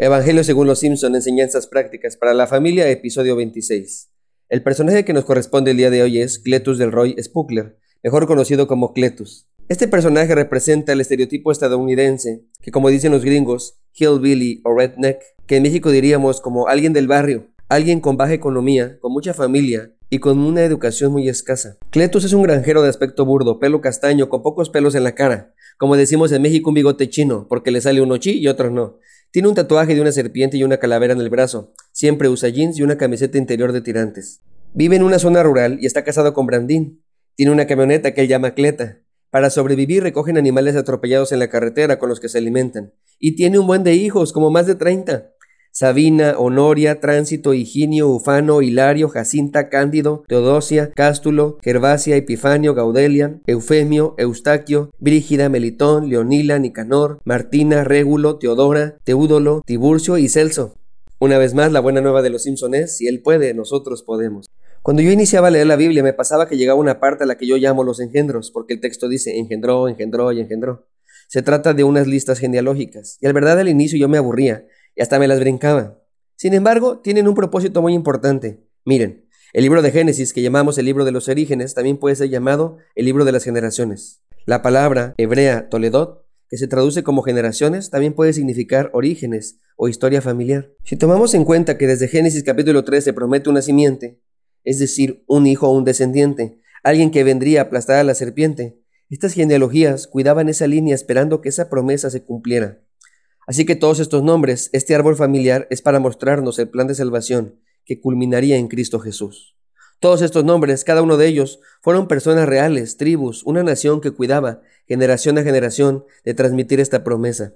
Evangelio según los Simpson, enseñanzas prácticas para la familia, episodio 26. El personaje que nos corresponde el día de hoy es Cletus del Roy Spuckler, mejor conocido como Cletus. Este personaje representa el estereotipo estadounidense, que como dicen los gringos, hillbilly o redneck, que en México diríamos como alguien del barrio, alguien con baja economía, con mucha familia y con una educación muy escasa. Cletus es un granjero de aspecto burdo, pelo castaño, con pocos pelos en la cara, como decimos en México un bigote chino, porque le sale uno chi y otro no. Tiene un tatuaje de una serpiente y una calavera en el brazo. Siempre usa jeans y una camiseta interior de tirantes. Vive en una zona rural y está casado con Brandín. Tiene una camioneta que él llama Cleta. Para sobrevivir recogen animales atropellados en la carretera con los que se alimentan. Y tiene un buen de hijos, como más de 30. Sabina, Honoria, Tránsito, Higinio, Ufano, Hilario, Jacinta, Cándido, Teodosia, Cástulo, Gervasia, Epifanio, Gaudelia, Eufemio, Eustaquio, Brígida, Melitón, Leonila, Nicanor, Martina, Régulo, Teodora, Teúdolo, Tiburcio y Celso. Una vez más, la buena nueva de los Simpson es, si él puede, nosotros podemos. Cuando yo iniciaba a leer la Biblia me pasaba que llegaba una parte a la que yo llamo los engendros, porque el texto dice engendró, engendró y engendró. Se trata de unas listas genealógicas, y al verdad al inicio yo me aburría, y hasta me las brincaba. Sin embargo, tienen un propósito muy importante. Miren, el libro de Génesis, que llamamos el libro de los orígenes, también puede ser llamado el libro de las generaciones. La palabra hebrea Toledot, que se traduce como generaciones, también puede significar orígenes o historia familiar. Si tomamos en cuenta que desde Génesis capítulo 3 se promete una simiente, es decir, un hijo o un descendiente, alguien que vendría a aplastar a la serpiente, estas genealogías cuidaban esa línea esperando que esa promesa se cumpliera. Así que todos estos nombres, este árbol familiar, es para mostrarnos el plan de salvación que culminaría en Cristo Jesús. Todos estos nombres, cada uno de ellos, fueron personas reales, tribus, una nación que cuidaba, generación a generación, de transmitir esta promesa.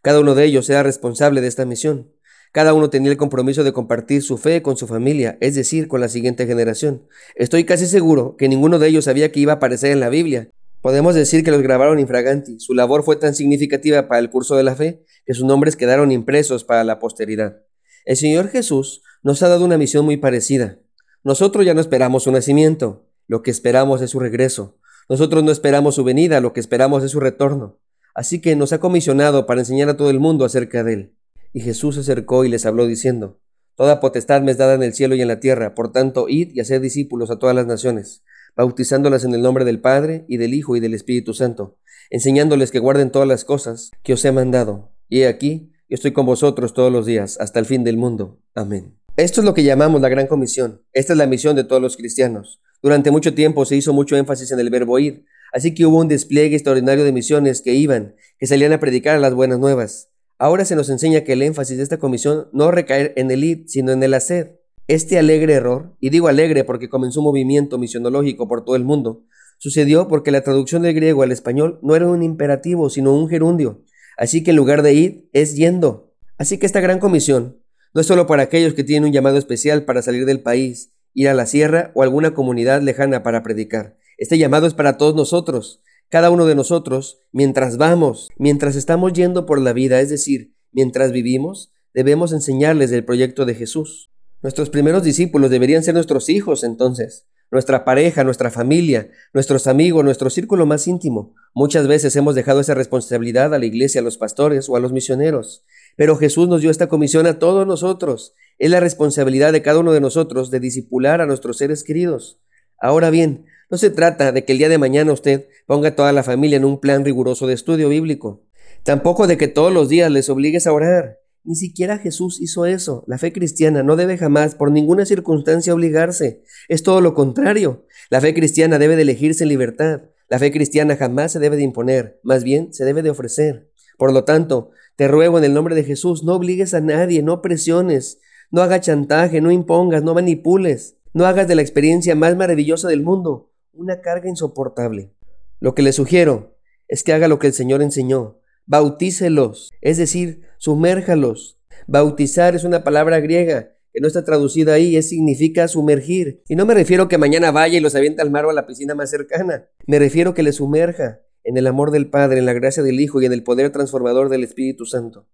Cada uno de ellos era responsable de esta misión. Cada uno tenía el compromiso de compartir su fe con su familia, es decir, con la siguiente generación. Estoy casi seguro que ninguno de ellos sabía que iba a aparecer en la Biblia, Podemos decir que los grabaron infraganti. Su labor fue tan significativa para el curso de la fe que sus nombres quedaron impresos para la posteridad. El Señor Jesús nos ha dado una misión muy parecida. Nosotros ya no esperamos su nacimiento, lo que esperamos es su regreso. Nosotros no esperamos su venida, lo que esperamos es su retorno. Así que nos ha comisionado para enseñar a todo el mundo acerca de él. Y Jesús se acercó y les habló diciendo, Toda potestad me es dada en el cielo y en la tierra, por tanto, id y haced discípulos a todas las naciones bautizándolas en el nombre del Padre y del Hijo y del Espíritu Santo, enseñándoles que guarden todas las cosas que os he mandado. Y he aquí, yo estoy con vosotros todos los días, hasta el fin del mundo. Amén. Esto es lo que llamamos la Gran Comisión. Esta es la misión de todos los cristianos. Durante mucho tiempo se hizo mucho énfasis en el verbo ir, así que hubo un despliegue extraordinario de misiones que iban, que salían a predicar las buenas nuevas. Ahora se nos enseña que el énfasis de esta comisión no recae en el ir, sino en el hacer. Este alegre error, y digo alegre porque comenzó un movimiento misionológico por todo el mundo, sucedió porque la traducción del griego al español no era un imperativo, sino un gerundio. Así que en lugar de ir, es yendo. Así que esta gran comisión no es solo para aquellos que tienen un llamado especial para salir del país, ir a la sierra o alguna comunidad lejana para predicar. Este llamado es para todos nosotros, cada uno de nosotros, mientras vamos, mientras estamos yendo por la vida, es decir, mientras vivimos, debemos enseñarles del proyecto de Jesús. Nuestros primeros discípulos deberían ser nuestros hijos entonces, nuestra pareja, nuestra familia, nuestros amigos, nuestro círculo más íntimo. Muchas veces hemos dejado esa responsabilidad a la iglesia, a los pastores o a los misioneros. Pero Jesús nos dio esta comisión a todos nosotros. Es la responsabilidad de cada uno de nosotros de disipular a nuestros seres queridos. Ahora bien, no se trata de que el día de mañana usted ponga a toda la familia en un plan riguroso de estudio bíblico. Tampoco de que todos los días les obligues a orar. Ni siquiera Jesús hizo eso. La fe cristiana no debe jamás, por ninguna circunstancia, obligarse. Es todo lo contrario. La fe cristiana debe de elegirse en libertad. La fe cristiana jamás se debe de imponer, más bien se debe de ofrecer. Por lo tanto, te ruego en el nombre de Jesús, no obligues a nadie, no presiones, no hagas chantaje, no impongas, no manipules, no hagas de la experiencia más maravillosa del mundo una carga insoportable. Lo que le sugiero es que haga lo que el Señor enseñó, bautícelos, es decir, sumérjalos. Bautizar es una palabra griega que no está traducida ahí, significa sumergir. Y no me refiero que mañana vaya y los avienta al mar o a la piscina más cercana. Me refiero que le sumerja en el amor del Padre, en la gracia del Hijo y en el poder transformador del Espíritu Santo.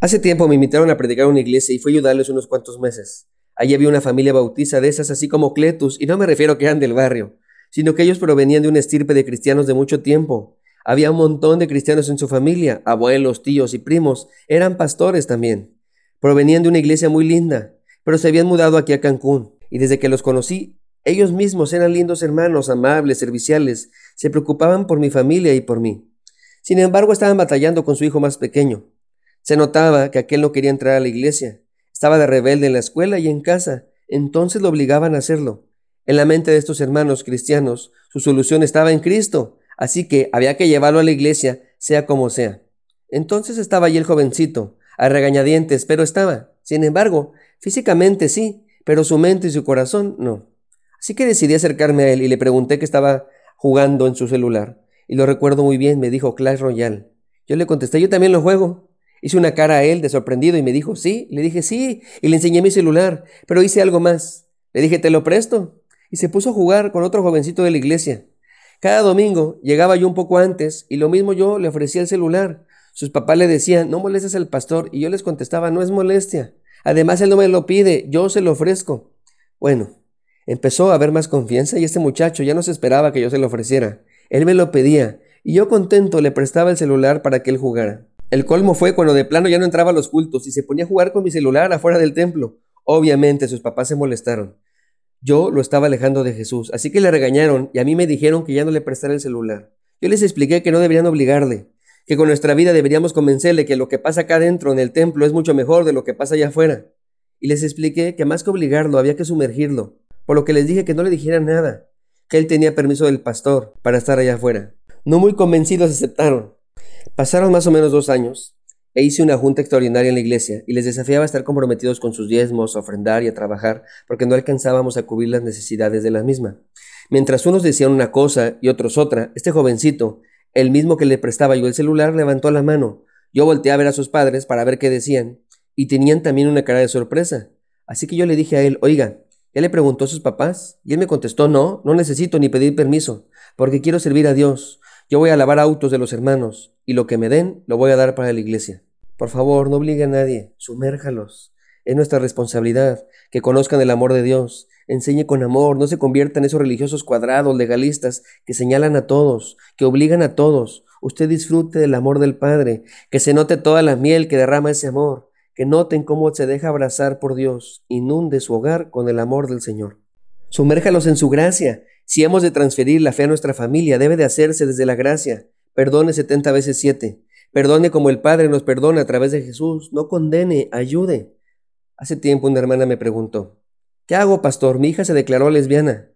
Hace tiempo me invitaron a predicar a una iglesia y fui a ayudarles unos cuantos meses. Allí había una familia bautiza de esas, así como Cletus, y no me refiero que eran del barrio, sino que ellos provenían de una estirpe de cristianos de mucho tiempo, había un montón de cristianos en su familia, abuelos, tíos y primos, eran pastores también. Provenían de una iglesia muy linda, pero se habían mudado aquí a Cancún, y desde que los conocí, ellos mismos eran lindos hermanos, amables, serviciales, se preocupaban por mi familia y por mí. Sin embargo, estaban batallando con su hijo más pequeño. Se notaba que aquel no quería entrar a la iglesia, estaba de rebelde en la escuela y en casa, entonces lo obligaban a hacerlo. En la mente de estos hermanos cristianos, su solución estaba en Cristo, así que había que llevarlo a la iglesia, sea como sea. Entonces estaba allí el jovencito, a regañadientes, pero estaba. Sin embargo, físicamente sí, pero su mente y su corazón no. Así que decidí acercarme a él y le pregunté que estaba jugando en su celular. Y lo recuerdo muy bien, me dijo Clash Royale. Yo le contesté, yo también lo juego. Hice una cara a él de sorprendido y me dijo, sí. Le dije, sí. Y le enseñé mi celular, pero hice algo más. Le dije, te lo presto y se puso a jugar con otro jovencito de la iglesia. Cada domingo llegaba yo un poco antes y lo mismo yo le ofrecía el celular. Sus papás le decían, no molestes al pastor y yo les contestaba, no es molestia. Además él no me lo pide, yo se lo ofrezco. Bueno, empezó a haber más confianza y este muchacho ya no se esperaba que yo se lo ofreciera. Él me lo pedía y yo contento le prestaba el celular para que él jugara. El colmo fue cuando de plano ya no entraba a los cultos y se ponía a jugar con mi celular afuera del templo. Obviamente sus papás se molestaron. Yo lo estaba alejando de Jesús, así que le regañaron y a mí me dijeron que ya no le prestara el celular. Yo les expliqué que no deberían obligarle, que con nuestra vida deberíamos convencerle que lo que pasa acá dentro en el templo es mucho mejor de lo que pasa allá afuera. Y les expliqué que más que obligarlo había que sumergirlo, por lo que les dije que no le dijeran nada, que él tenía permiso del pastor para estar allá afuera. No muy convencidos aceptaron. Pasaron más o menos dos años, e hice una junta extraordinaria en la iglesia y les desafiaba a estar comprometidos con sus diezmos, a ofrendar y a trabajar, porque no alcanzábamos a cubrir las necesidades de la misma. Mientras unos decían una cosa y otros otra, este jovencito, el mismo que le prestaba yo el celular, levantó la mano. Yo volteé a ver a sus padres para ver qué decían, y tenían también una cara de sorpresa. Así que yo le dije a él, oiga, ¿ya le preguntó a sus papás? Y él me contestó, no, no necesito ni pedir permiso, porque quiero servir a Dios. Yo voy a lavar autos de los hermanos y lo que me den lo voy a dar para la iglesia. Por favor, no obligue a nadie, sumérjalos. Es nuestra responsabilidad que conozcan el amor de Dios. Enseñe con amor, no se convierta en esos religiosos cuadrados, legalistas, que señalan a todos, que obligan a todos. Usted disfrute del amor del Padre, que se note toda la miel que derrama ese amor, que noten cómo se deja abrazar por Dios, inunde su hogar con el amor del Señor. Sumérjalos en su gracia. Si hemos de transferir la fe a nuestra familia, debe de hacerse desde la gracia. Perdone setenta veces siete. Perdone como el Padre nos perdona a través de Jesús. No condene, ayude. Hace tiempo una hermana me preguntó, ¿qué hago, pastor? Mi hija se declaró lesbiana.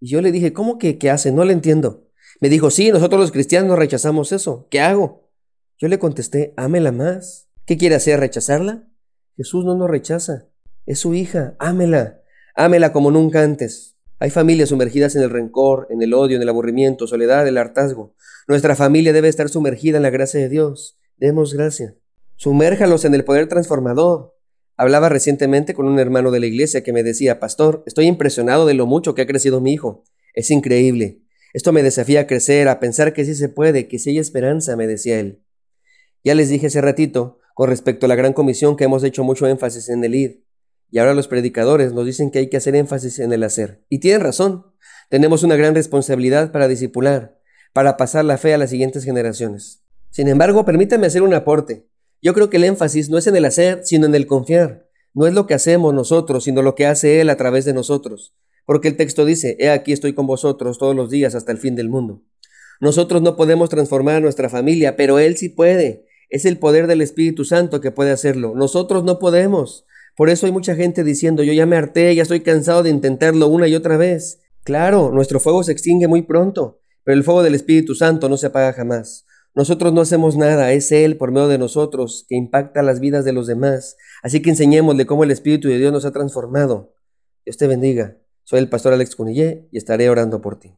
Y yo le dije, ¿cómo que qué hace? No le entiendo. Me dijo, sí, nosotros los cristianos rechazamos eso. ¿Qué hago? Yo le contesté, ámela más. ¿Qué quiere hacer? ¿Rechazarla? Jesús no nos rechaza. Es su hija. Ámela. Ámela como nunca antes. Hay familias sumergidas en el rencor, en el odio, en el aburrimiento, soledad, el hartazgo. Nuestra familia debe estar sumergida en la gracia de Dios. Demos gracia. Sumérjalos en el poder transformador. Hablaba recientemente con un hermano de la iglesia que me decía, Pastor, estoy impresionado de lo mucho que ha crecido mi hijo. Es increíble. Esto me desafía a crecer, a pensar que sí se puede, que sí hay esperanza, me decía él. Ya les dije hace ratito, con respecto a la gran comisión que hemos hecho mucho énfasis en el ID, y ahora los predicadores nos dicen que hay que hacer énfasis en el hacer. Y tienen razón. Tenemos una gran responsabilidad para discipular, para pasar la fe a las siguientes generaciones. Sin embargo, permítame hacer un aporte. Yo creo que el énfasis no es en el hacer, sino en el confiar. No es lo que hacemos nosotros, sino lo que hace Él a través de nosotros. Porque el texto dice, He aquí estoy con vosotros todos los días hasta el fin del mundo. Nosotros no podemos transformar a nuestra familia, pero Él sí puede. Es el poder del Espíritu Santo que puede hacerlo. Nosotros no podemos. Por eso hay mucha gente diciendo, yo ya me harté, ya estoy cansado de intentarlo una y otra vez. Claro, nuestro fuego se extingue muy pronto, pero el fuego del Espíritu Santo no se apaga jamás. Nosotros no hacemos nada, es Él por medio de nosotros que impacta las vidas de los demás. Así que enseñémosle cómo el Espíritu de Dios nos ha transformado. Dios te bendiga. Soy el pastor Alex Cunillé y estaré orando por ti.